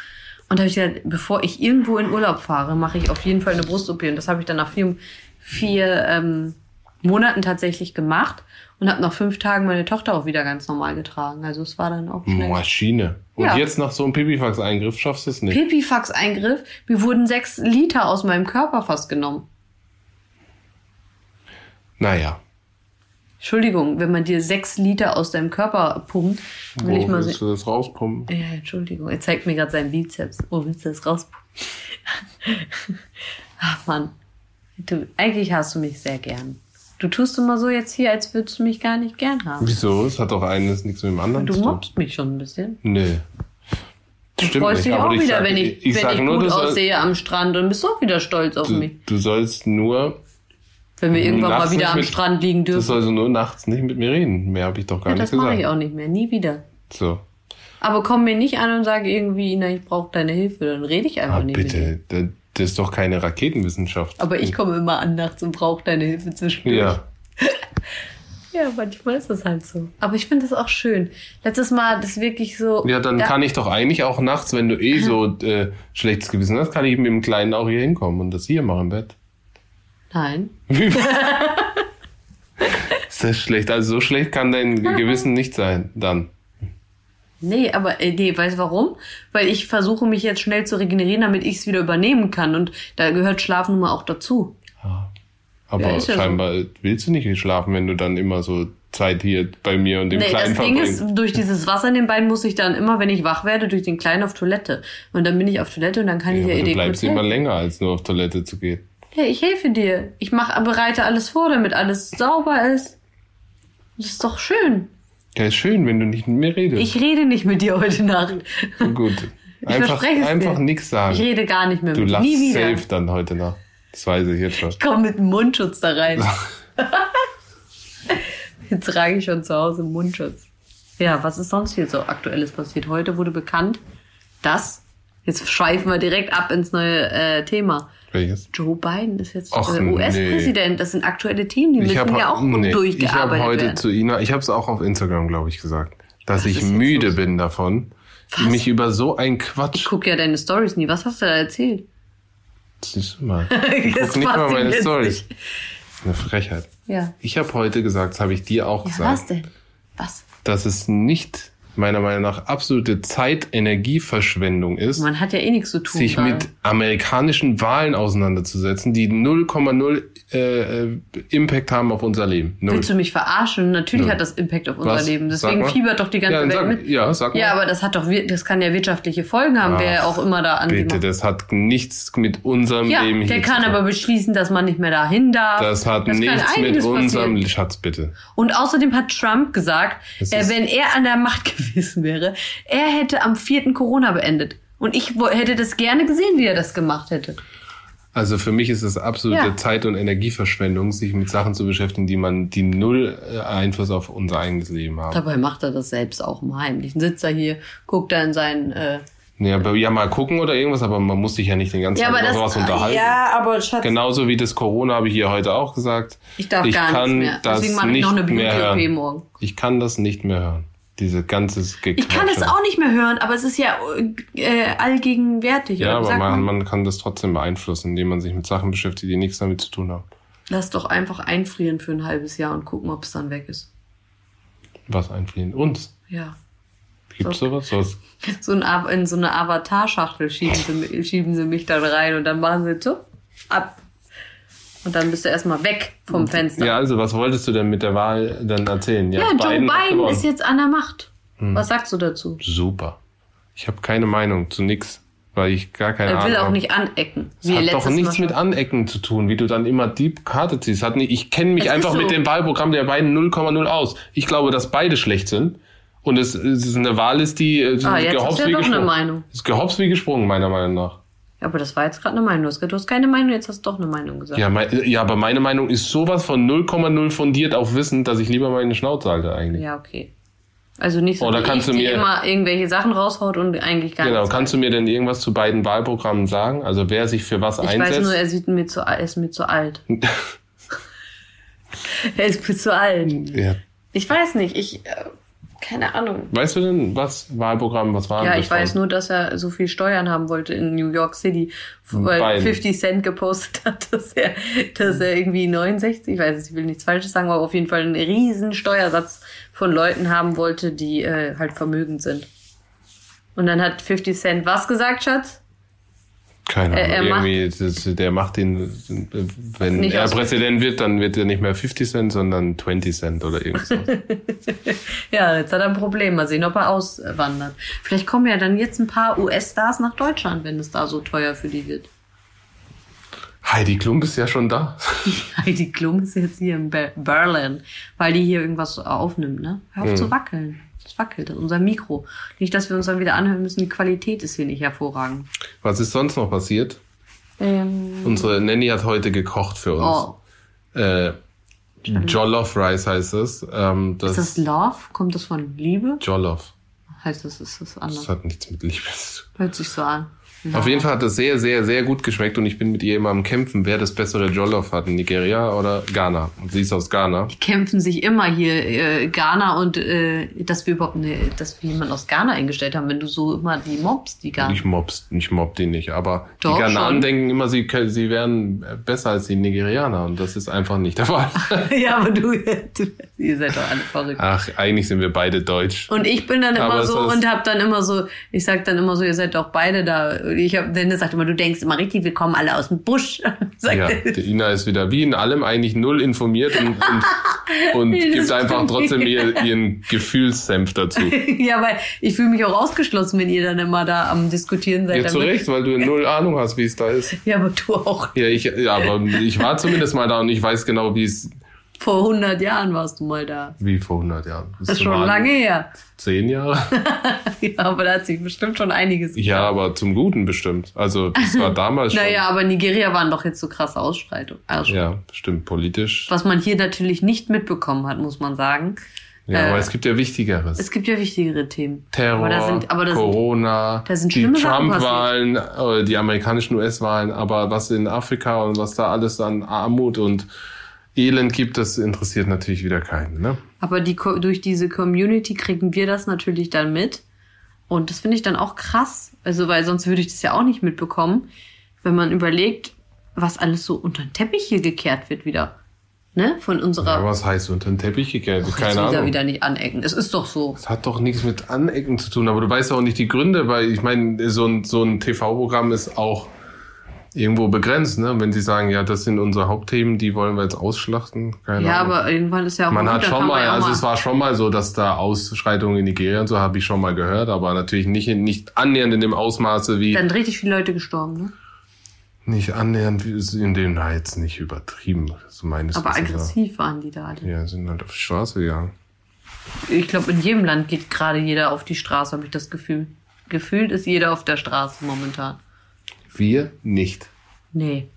Und da habe ich gesagt, bevor ich irgendwo in Urlaub fahre, mache ich auf jeden Fall eine Brust-OP. Und das habe ich dann nach vier, vier ähm, Monaten tatsächlich gemacht und habe nach fünf Tagen meine Tochter auch wieder ganz normal getragen. Also es war dann auch schnell. Maschine. Und Ja. jetzt nach so einem Pipifax-Eingriff schaffst du es nicht. Pipifax-Eingriff. Mir wurden sechs Liter aus meinem Körper fast genommen. Naja. Entschuldigung, wenn man dir sechs Liter aus deinem Körper pumpt, will ich Wo mal willst sehen. du das rauspumpen? Ja, Entschuldigung, er zeigt mir gerade seinen Bizeps. Wo willst du das rauspumpen? Ach Mann, du, eigentlich hast du mich sehr gern. Du tust immer so jetzt hier, als würdest du mich gar nicht gern haben. Wieso? Es hat doch eines nichts mit dem anderen Du zu tun. mobst mich schon ein bisschen. Nee. Du freust dich auch ich wieder, sag- wenn ich, ich wenn ich gut du soll- aussehe am Strand und bist auch wieder stolz auf Du, mich. du sollst nur, Wenn wir irgendwann mal nachts wieder nicht am mit- Strand liegen du dürfen. sollst nur nachts nicht mit mir reden. Mehr habe ich doch gar Ja, das nicht mache gesagt. ich auch nicht mehr, nie wieder. So. Aber komm mir nicht an und sag irgendwie, na, ich brauche deine Hilfe, dann rede ich einfach Ah, nicht mit dir. bitte. Da- Das ist doch keine Raketenwissenschaft. Aber ich komme immer an nachts und brauche deine Hilfe zwischendurch. Ja. Ja, manchmal ist das halt so. Aber ich finde das auch schön. Letztes Mal, das wirklich so. Ja, dann da- kann ich doch eigentlich auch nachts, wenn du eh so äh, schlechtes Gewissen hast, kann ich mit dem Kleinen auch hier hinkommen und das hier machen im Bett. Nein. Wie- ist das schlecht? Also so schlecht kann dein Gewissen nicht sein, dann. Nee, aber äh, nee, weißt du warum? Weil ich versuche mich jetzt schnell zu regenerieren, damit ich es wieder übernehmen kann. Und da gehört Schlafen nun mal auch dazu. Aber Ja, ja so. scheinbar willst du nicht schlafen, wenn du dann immer so Zeit hier bei mir und dem Nee, Kleinen das Ding verbringst. ist, durch dieses Wasser in den Beinen muss ich dann immer, wenn ich wach werde, durch den Kleinen auf Toilette. Und dann bin ich auf Toilette und dann kann ja, ich ja eh du bleibst immer länger, als nur auf Toilette zu gehen. Ja, ich helfe dir. Ich mach, bereite alles vor, damit alles sauber ist. Das ist doch schön. Ja, ist schön, wenn du nicht mit mir redest. Ich rede nicht mit dir heute Nacht. Gut. Einfach, einfach nichts sagen. Ich rede gar nicht mehr du mit dir. lachst Nie wieder. safe dann heute Nacht. Das weiß ich jetzt schon. Ich komme mit einem Mundschutz da rein. Jetzt trage ich schon zu Hause einen Mundschutz. Ja, was ist sonst hier so Aktuelles passiert? Heute wurde bekannt, dass, jetzt schweifen wir direkt ab ins neue äh, Thema. Welches? Joe Biden ist jetzt äh, US-Präsident. Das sind aktuelle Themen, die müssen hab- ja auch gut nee, Ich habe durchgearbeitet heute werden. zu Ina, ich habe es auch auf Instagram, glaube ich, gesagt, dass Was ich müde los? bin davon, Was? mich über so ein Ich Quatsch. gucke ja deine Stories nie. Was hast du da erzählt? Siehst du mal. Ich Das guck nicht mal meine Stories. Eine Frechheit. Ja. Ich habe heute gesagt, das habe ich dir auch ja gesagt, was denn? Was? dass es nicht meiner Meinung nach absolute Zeit-Energieverschwendung ist, Man hat ja eh nichts zu tun. sich gerade. mit amerikanischen Wahlen auseinanderzusetzen, die 0,0 äh, äh, Impact haben auf unser Leben. Null. Willst du mich verarschen? Natürlich Null. hat das Impact auf unser Was? Leben. Deswegen fiebert doch die ganze ja, Welt sag, mit. ja, sag mal. Ja, aber das hat doch, das kann ja wirtschaftliche Folgen haben, wer Ach, auch immer da Bitte, angemacht. das hat nichts mit unserem Ja, Leben der kann aber beschließen, dass man nicht mehr dahin darf. Das hat kann nichts mit unserem passieren. Schatz, bitte. Und außerdem hat Trump gesagt, Das äh, wenn er an der Macht gewesen wäre, er hätte am 4. Corona beendet. Und ich hätte das gerne gesehen, wie er das gemacht hätte. Also für mich ist es absolute Ja. Zeit- und Energieverschwendung, sich mit Sachen zu beschäftigen, die man, die null äh, Einfluss auf unser eigenes Leben haben. Dabei macht er das selbst auch im Heimlichen. Sitzt er hier, guckt er in seinen... Äh, Ja, ja, mal gucken oder irgendwas, aber man muss sich ja nicht den ganzen ja, Tag über sowas unterhalten. Ja, aber Schatz, Genauso wie das Corona habe ich hier heute auch gesagt. ich darf gar nichts kann mehr. das Deswegen mache ich nicht noch eine mehr hören. morgen. Ich kann das nicht mehr hören. Diese ganzes Ich kann es auch nicht mehr hören, aber es ist ja äh, allgegenwärtig. Ja, aber man, man kann das trotzdem beeinflussen, indem man sich mit Sachen beschäftigt, die nichts damit zu tun haben. Lass doch einfach einfrieren für ein halbes Jahr und gucken, ob es dann weg ist. Was einfliehen? Uns? Ja. Gibt's sowas? sowas? So ein, in so eine Avatar-Schachtel schieben schieben sie mich dann rein und dann machen sie so ab. Und dann bist du erstmal weg vom Fenster. Ja, also was wolltest du denn mit der Wahl dann erzählen? Ja, Joe Biden, hat ist jetzt an der Macht. Hm. Was sagst du dazu? Super. Ich habe keine Meinung zu nix. weil ich gar keine Er Ahnung will auch habe. nicht anecken. Das wie hat letztes doch nichts Mal mit Anecken zu tun, wie du dann immer die Karte ziehst. Hat nicht, ich kenne mich Es ist einfach so. mit dem Wahlprogramm der beiden 0,0 aus. Ich glaube, dass beide schlecht sind. Und es, es ist eine Wahl ist, die äh, Ah, jetzt gehops hast du wie ja doch eine. Meinung. Ist gehops wie gesprungen, meiner Meinung nach. Ja, aber das war jetzt gerade eine Meinung. Du hast keine Meinung, jetzt hast du doch eine Meinung gesagt. Ja, mein, ja, aber meine Meinung ist sowas von 0,0 fundiert auf Wissen, dass ich lieber meine Schnauze halte eigentlich. Ja, okay. Also nicht so, Oder kannst ich, du mir- immer irgendwelche Sachen raushaut und eigentlich gar Genau, kannst du mir denn irgendwas zu beiden Wahlprogrammen sagen? Also wer sich für was ich einsetzt? weiß nur, er sieht mir zu, er ist mir zu alt. er ist mir zu alt. ja. Ich weiß nicht, ich, äh, keine Ahnung. Weißt du denn, was Wahlprogramm, was war Ja, ich weiß nur, dass er so viel Steuern haben wollte in New York City, weil Biden. 50 Cent gepostet hat, dass er, dass er irgendwie 69, ich weiß es, ich will nichts Falsches sagen, aber auf jeden Fall einen riesen Steuersatz von Leuten haben wollte, die äh, halt vermögend sind. Und dann hat 50 Cent was gesagt, Schatz? Keine Er- er Ahnung, macht- irgendwie, das, der macht den, wenn Nicht er Präsident wird, dann wird er nicht mehr 50 Cent, sondern 20 Cent oder irgendwas. Ja, jetzt hat er ein Problem. Mal sehen, ob er auswandert. Vielleicht kommen ja dann jetzt ein paar US-Stars nach Deutschland, wenn es da so teuer für die wird. Heidi Klum ist ja schon da. Heidi Klum ist jetzt hier in Ber- Berlin, weil die hier irgendwas aufnimmt, ne? Hör auf zu wackeln. Das wackelt, das ist unser Mikro. Nicht, dass wir uns dann wieder anhören müssen, die Qualität ist hier nicht hervorragend. Was ist sonst noch passiert? Ähm, Unsere Nanny hat heute gekocht für uns. oh, Äh, Jollof Rice heißt es. Ähm, das ist das Love? Kommt das von Liebe? Jollof. Heißt das, ist das Das anders? hat nichts mit Liebe zu tun. Hört sich so an. Auf jeden Fall hat das sehr, sehr, sehr gut geschmeckt und ich bin mit ihr immer am Kämpfen, wer das bessere Jollof hat, Nigeria oder Ghana. Und sie ist aus Ghana. Die kämpfen sich immer hier, äh, Ghana und äh, dass wir überhaupt ne, dass wir jemanden aus Ghana eingestellt haben, wenn du so immer die Mobs, die Ghana. Ich mob's, ich mob die nicht, aber Doch, die Ghananen schon. denken immer, sie, sie wären besser als die Nigerianer und das ist einfach nicht der Fall. ja, aber du, du, ihr seid doch alle verrückt. Ach, eigentlich sind wir beide deutsch. Und ich bin dann Aber immer es so und hab dann immer so, ich sag dann immer so, ihr seid doch beide da. Ich hab, Dennis sagt immer, du denkst immer richtig, wir kommen alle aus dem Busch. Ja, er. die Ina ist wieder wie in allem eigentlich null informiert und, und, und gibt einfach trotzdem ihr, ihren Gefühlssenf dazu. ja, weil ich fühle mich auch ausgeschlossen, wenn ihr dann immer da am Diskutieren seid. Ja, zu Recht, weil du null Ahnung hast, wie es da ist. Ja, aber du auch. Ja, ich, ja, aber ich war zumindest mal da und ich weiß genau, wie es, Vor 100 Jahren warst du mal da. wie vor 100 Jahren. Das ist schon lange her. Zehn Jahre? Ja, aber da hat sich bestimmt schon einiges Ja, aber zum Guten bestimmt. Also, das war damals schon. Naja, aber Nigeria waren doch jetzt so krasse Ausschreitungen. Ja, bestimmt politisch. Was man hier natürlich nicht mitbekommen hat, muss man sagen. Ja, Äh, aber es gibt ja Wichtigeres. Es gibt ja wichtigere Themen. Terror, aber da sind, aber da Corona, sind die Trump-Wahlen, äh, die amerikanischen US-Wahlen, aber was in Afrika und was da alles an Armut und Elend gibt, das interessiert natürlich wieder keinen. Ne? aber die, durch diese Community kriegen wir das natürlich dann mit. Und das finde ich dann auch krass. Also, weil sonst würde ich das ja auch nicht mitbekommen, wenn man überlegt, was alles so unter den Teppich hier gekehrt wird wieder. Ne? Von unserer. Ja, was heißt unter den Teppich gekehrt? Och, Keine wieder, Ahnung. wieder nicht anecken. Es ist doch so. Das hat doch nichts mit Anecken zu tun, aber du weißt auch nicht die Gründe, weil ich meine, so ein, so ein TV-Programm ist auch irgendwo begrenzt, ne? Wenn sie sagen, ja, das sind unsere Hauptthemen, die wollen wir jetzt ausschlachten. Keine Ja, Ahnung. aber irgendwann ist ja auch Man gut, hat schon mal, ja also es mal war schon mal so, dass da Ausschreitungen in Nigeria und so habe ich schon mal gehört, aber natürlich nicht, nicht annähernd in dem Ausmaße wie, dann sind richtig viele Leute gestorben, ne? nicht annähernd wie es in dem, na, jetzt nicht übertrieben, so meines Aber aggressiv waren die da alle. Ja, sind halt auf die Straße gegangen. Ich glaube, in jedem Land geht gerade jeder auf die Straße, habe ich das Gefühl. Gefühlt ist jeder auf der Straße momentan. Wir nicht. Nee.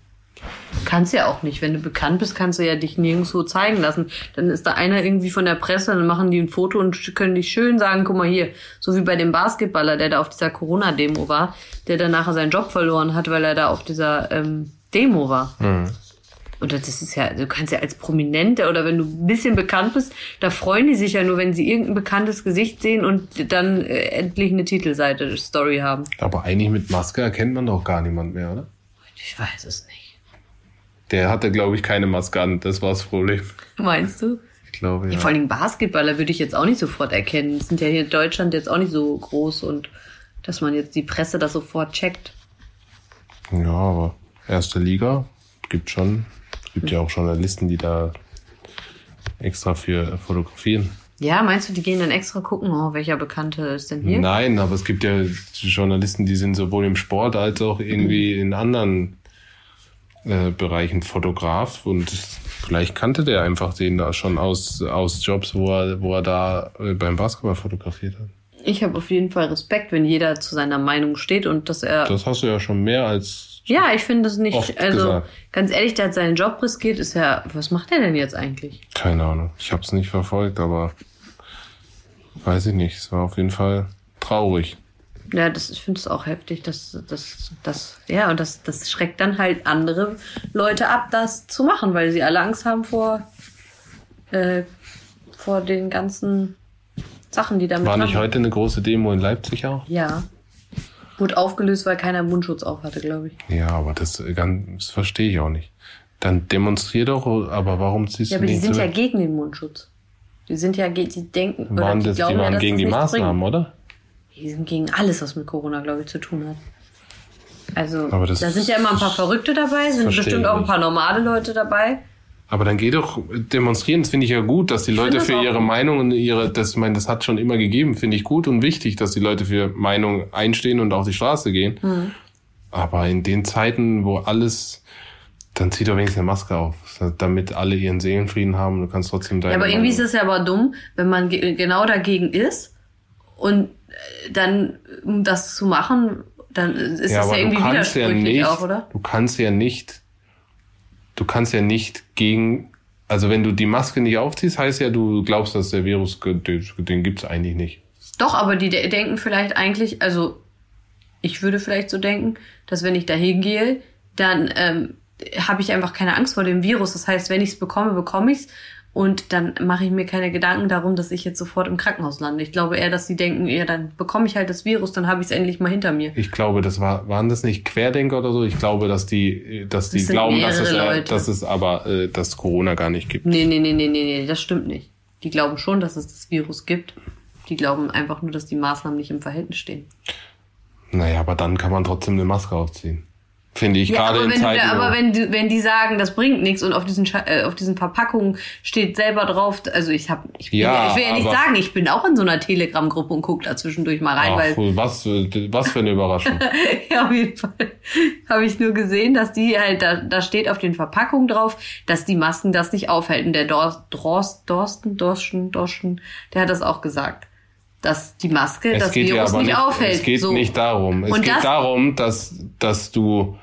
Kannst ja auch nicht. Wenn du bekannt bist, kannst du ja dich nirgendwo zeigen lassen. Dann ist da einer irgendwie von der Presse, dann machen die ein Foto und können dich schön sagen, guck mal hier, so wie bei dem Basketballer, der da auf dieser Corona-Demo war, der dann nachher seinen Job verloren hat, weil er da auf dieser ähm, Demo war. Und das ist ja, du kannst ja als Prominente oder wenn du ein bisschen bekannt bist, da freuen die sich ja nur, wenn sie irgendein bekanntes Gesicht sehen und dann äh, endlich eine Titelseite Story haben. Aber eigentlich mit Maske erkennt man doch gar niemand mehr, oder? Ich weiß es nicht. Der hatte, glaube ich, keine Maske an. Das war das Problem. Meinst du? Ich glaube, ja. Vor allem Basketballer würde ich jetzt auch nicht sofort erkennen. Das sind ja hier in Deutschland jetzt auch nicht so groß und dass man jetzt die Presse das sofort checkt. Ja, aber erste Liga gibt schon. Gibt ja auch Journalisten, die da extra für fotografieren. Ja, meinst du, die gehen dann extra gucken, oh, welcher Bekannte ist denn hier? Nein, aber es gibt ja Journalisten, die sind sowohl im Sport als auch irgendwie in anderen äh, Bereichen Fotograf und vielleicht kannte der einfach den da schon aus, aus Jobs, wo er, wo er da äh, beim Basketball fotografiert hat. Ich habe auf jeden Fall Respekt, wenn jeder zu seiner Meinung steht und dass er. Das hast du ja schon mehr als. Ja, ich finde das nicht. Also gesagt. ganz ehrlich, der hat seinen Job riskiert, ist ja. Was macht er denn jetzt eigentlich? Keine Ahnung. Ich habe es nicht verfolgt, aber weiß ich nicht. Es war auf jeden Fall traurig. Ja, das, ich finde es auch heftig, dass das, das, ja, und das, das schreckt dann halt andere Leute ab, das zu machen, weil sie alle Angst haben vor, äh, vor den ganzen Sachen, die damit War nicht dran- heute eine große Demo in Leipzig auch? Ja. Wurde aufgelöst, weil keiner Mundschutz auf hatte, glaube ich. Ja, aber das, äh, ganz, das verstehe ich auch nicht. Dann demonstrier doch, aber warum ziehst Ja, du aber die sind ja gegen den Mundschutz. Die sind ja, die denken, oder waren die das, die glauben ja, waren dass gegen die Maßnahmen, oder? bringt. Die sind gegen alles, was mit Corona, glaube ich, zu tun hat. Also, da sind ja immer ein paar Verrückte dabei, sind bestimmt auch ein paar normale Leute dabei. Aber dann geh doch demonstrieren, das finde ich ja gut, dass die Leute das für ihre gut. Meinung und ihre, das, ich meine, das hat schon immer gegeben, finde ich gut und wichtig, dass die Leute für Meinung einstehen und auf die Straße gehen. Hm. Aber in den Zeiten, wo alles, dann zieh doch wenigstens eine Maske auf, damit alle ihren Seelenfrieden haben. Du kannst trotzdem deine Ja, aber irgendwie ist Meinung- es ja aber dumm, wenn man ge genau dagegen ist und äh, dann, um das zu machen, dann ist es ja, ja aber du irgendwie kannst ja widersprüchlich nicht, auch, oder? du kannst ja nicht, du kannst ja nicht gegen, also wenn du die Maske nicht aufziehst, heißt ja, du glaubst, dass der Virus, den gibt's eigentlich nicht. Doch, aber die de denken vielleicht eigentlich, also ich würde vielleicht so denken, dass wenn ich da hingehe, dann ähm, habe ich einfach keine Angst vor dem Virus. Das heißt, wenn ich es bekomme, bekomme ich es. Und dann mache ich mir keine Gedanken darum, dass ich jetzt sofort im Krankenhaus lande. Ich glaube eher, dass sie denken, ja, dann bekomme ich halt das Virus, dann habe ich es endlich mal hinter mir. Ich glaube, das war, waren das nicht Querdenker oder so? Ich glaube, dass die, dass die Das glauben, dass es, äh, dass es aber, äh, dass Corona gar nicht gibt. Nee, nee, nee, nee, nee, nee, das stimmt nicht. Die glauben schon, dass es das Virus gibt. Die glauben einfach nur, dass die Maßnahmen nicht im Verhältnis stehen. Naja, aber dann kann man trotzdem eine Maske aufziehen. Finde ich Ja, gerade in Zeiten. da- aber wenn, du, wenn die sagen, das bringt nichts und auf diesen, äh, auf diesen Verpackungen steht selber drauf, also ich hab, ich, bin Ja, ja, ich will ja nicht sagen, ich bin auch in so einer Telegram-Gruppe und gucke da zwischendurch mal rein, Ach, weil was, für- was für eine Überraschung. ja, auf jeden Fall habe ich nur gesehen, dass die halt, da, da steht auf den Verpackungen drauf, dass die Masken das nicht aufhalten. Der Dor Drost, Dorsten, Dorschen, Dorschen, der hat das auch gesagt. Dass die Maske Es das geht ja Virus aber nicht, nicht, aufhält. es geht so. nicht darum. Es Und geht das- darum, dass, dass du,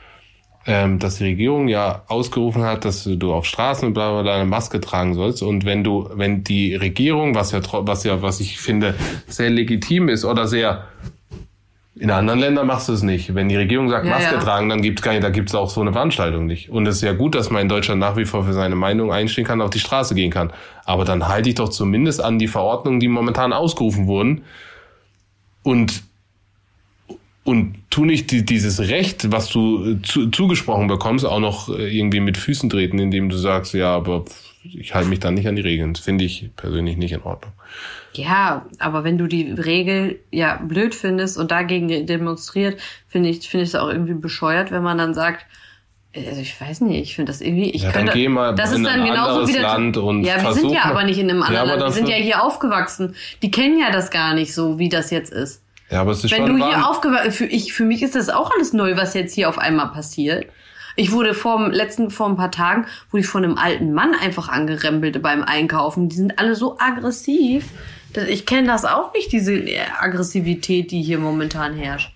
ähm, dass die Regierung ja ausgerufen hat, dass du auf Straßen und bla bla bla eine Maske tragen sollst. Und wenn du, wenn die Regierung, was ja, was ja, was ich finde, sehr legitim ist oder sehr, in anderen Ländern machst du es nicht. Wenn die Regierung sagt, Ja, Maske ja. tragen, dann gibt's gar nicht, da gibt's auch so eine Veranstaltung nicht. Und es ist ja gut, dass man in Deutschland nach wie vor für seine Meinung einstehen kann, auf die Straße gehen kann. Aber dann halte ich doch zumindest an die Verordnungen, die momentan ausgerufen wurden. Und und tu nicht die, dieses Recht, was du äh, zu, zugesprochen bekommst, auch noch äh, irgendwie mit Füßen treten, indem du sagst, ja, aber ich halte mich da nicht an die Regeln. Das finde ich persönlich nicht in Ordnung. Ja, aber wenn du die Regel ja blöd findest und dagegen demonstriert, finde ich, finde ich es auch irgendwie bescheuert, wenn man dann sagt, also ich weiß nicht, ich finde das irgendwie, ich Ja, dann könnte, geh mal das in ist dann ein genauso anderes wie der, Land und ja, wir sind ja mal- aber nicht in einem Ja, anderen aber Land, wir dann sind ja hier aufgewachsen. Die kennen ja das gar nicht so, wie das jetzt ist. Ja, aber es ist Wenn schon du hier warm. aufgewachsen, für, ich, für mich ist das auch alles neu, was jetzt hier auf einmal passiert. Ich wurde vor dem letzten, vor ein paar Tagen, wurde ich von einem alten Mann einfach angerempelt beim Einkaufen. Die sind alle so aggressiv. Das- Ich kenne das auch nicht, diese äh, Aggressivität, die hier momentan herrscht.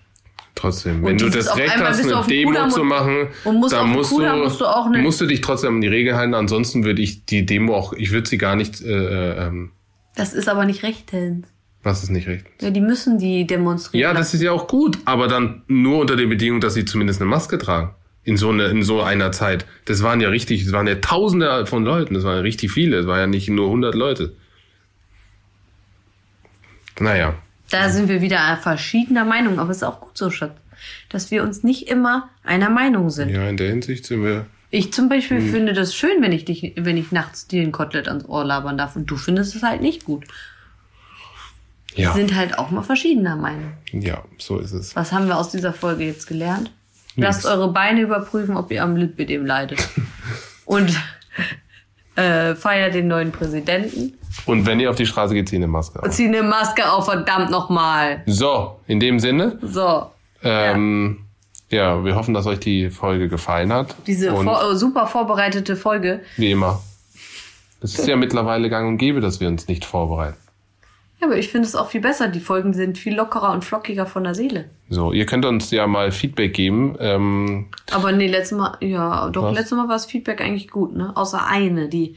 Trotzdem, wenn du das Recht hast, eine Demo zu machen, musst dann musst du, musst du auch musst du dich trotzdem an die Regeln halten. Ansonsten würde ich die Demo auch, ich würde sie gar nicht, äh, äh, ähm, Das ist aber nicht rechtens. Was ist nicht recht? Ja, die müssen die demonstrieren. Ja, das ist ja auch gut, aber dann nur unter der Bedingung, dass sie zumindest eine Maske tragen. In so, eine, in so einer Zeit. Das waren ja richtig, das waren ja Tausende von Leuten, das waren ja richtig viele, es waren ja nicht nur 100 Leute. Naja, Da sind wir wieder verschiedener Meinung, aber es ist auch gut so, Schatz. Dass wir uns nicht immer einer Meinung sind. ja, in der Hinsicht sind wir. Ich zum Beispiel Hm. finde das schön, wenn ich dich, wenn ich nachts dir ein Kotelett ans Ohr labern darf und du findest es halt nicht gut. Ja, Wir sind halt auch mal verschiedener Meinung. ja, so ist es. Was haben wir aus dieser Folge jetzt gelernt? Nix. Lasst eure Beine überprüfen, ob ihr am Lipidem leidet. und Äh, feiert den neuen Präsidenten. Und wenn ihr auf die Straße geht, zieht eine Maske auf. Zieh eine Maske auf, verdammt nochmal. So, in dem Sinne, So. ähm, ja. wir hoffen, dass euch die Folge gefallen hat. Diese vor, super vorbereitete Folge. wie immer. Es ist ja mittlerweile gang und gäbe, dass wir uns nicht vorbereiten. Ja, aber ich finde es auch viel besser. Die Folgen sind viel lockerer und flockiger von der Seele. So, ihr könnt uns ja mal Feedback geben. Ähm, Aber nee, letztes Mal, ja, doch, Was? letztes Mal war das Feedback eigentlich gut, ne? Außer eine, die,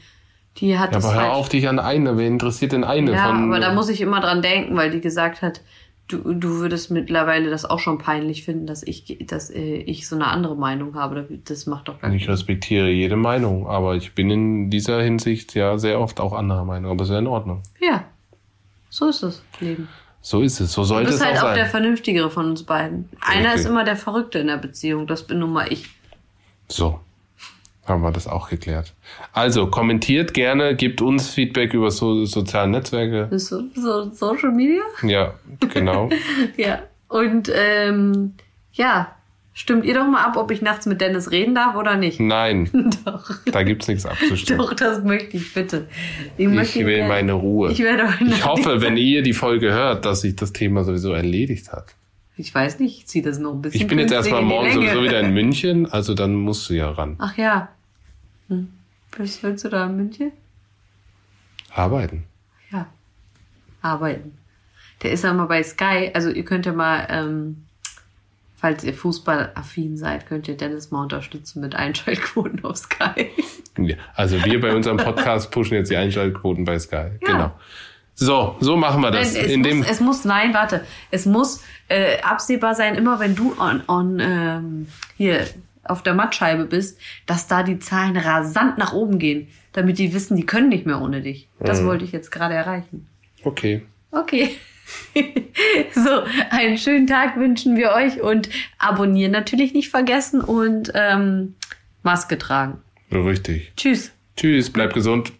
die hat ja, das aber hör auf dich an eine. Wer interessiert denn eine ja, von? aber da muss ich immer dran denken, weil die gesagt hat, du, du würdest mittlerweile das auch schon peinlich finden, dass ich, dass äh, ich so eine andere Meinung habe. Das macht doch gar ich respektiere jede Meinung, aber ich bin in dieser Hinsicht ja sehr oft auch anderer Meinung. Aber ist ja in Ordnung. Ja, so ist das Leben. So ist es. So Du sollte bist es halt auch auch der sein. Vernünftigere von uns beiden. Einer Richtig. ist immer der Verrückte in der Beziehung. Das bin nun mal ich. So. Haben wir das auch geklärt. Also, kommentiert gerne, gebt uns Feedback über so, soziale Netzwerke. Bist du so Social Media? Ja, genau. Ja. Und ähm, ja, stimmt ihr doch mal ab, ob ich nachts mit Dennis reden darf oder nicht. Nein, Doch. da gibt's nichts abzustimmen. Doch, das möchte ich bitte. Ich, Ich will gerne- meine Ruhe. Ich werde Ich hoffe, wenn ihr die Folge hört, dass sich das Thema sowieso erledigt hat. Ich weiß nicht, ich ziehe das noch ein bisschen. Ich bin jetzt erstmal morgen sowieso wieder in München, also dann musst du ja ran. Ach ja. Hm. Was willst du da in München? Arbeiten. Ja. Arbeiten. Der ist ja mal bei Sky. Also ihr könnt ja mal, ähm, falls ihr fußballaffin seid, könnt ihr Dennis mal unterstützen mit Einschaltquoten auf Sky. Ja, Also wir bei unserem Podcast pushen jetzt die Einschaltquoten bei Sky. Genau. So, so machen wir das. Nein, es, In dem, muss, es muss, nein, warte. Es muss äh, absehbar sein, immer wenn du on, on ähm, hier auf der Mattscheibe bist, dass da die Zahlen rasant nach oben gehen, damit die wissen, die können nicht mehr ohne dich. Das Mhm. wollte ich jetzt gerade erreichen. okay. Okay. so, einen schönen Tag wünschen wir euch und abonnieren natürlich nicht vergessen und ähm, Maske tragen. Richtig. Tschüss. Tschüss, bleibt gesund.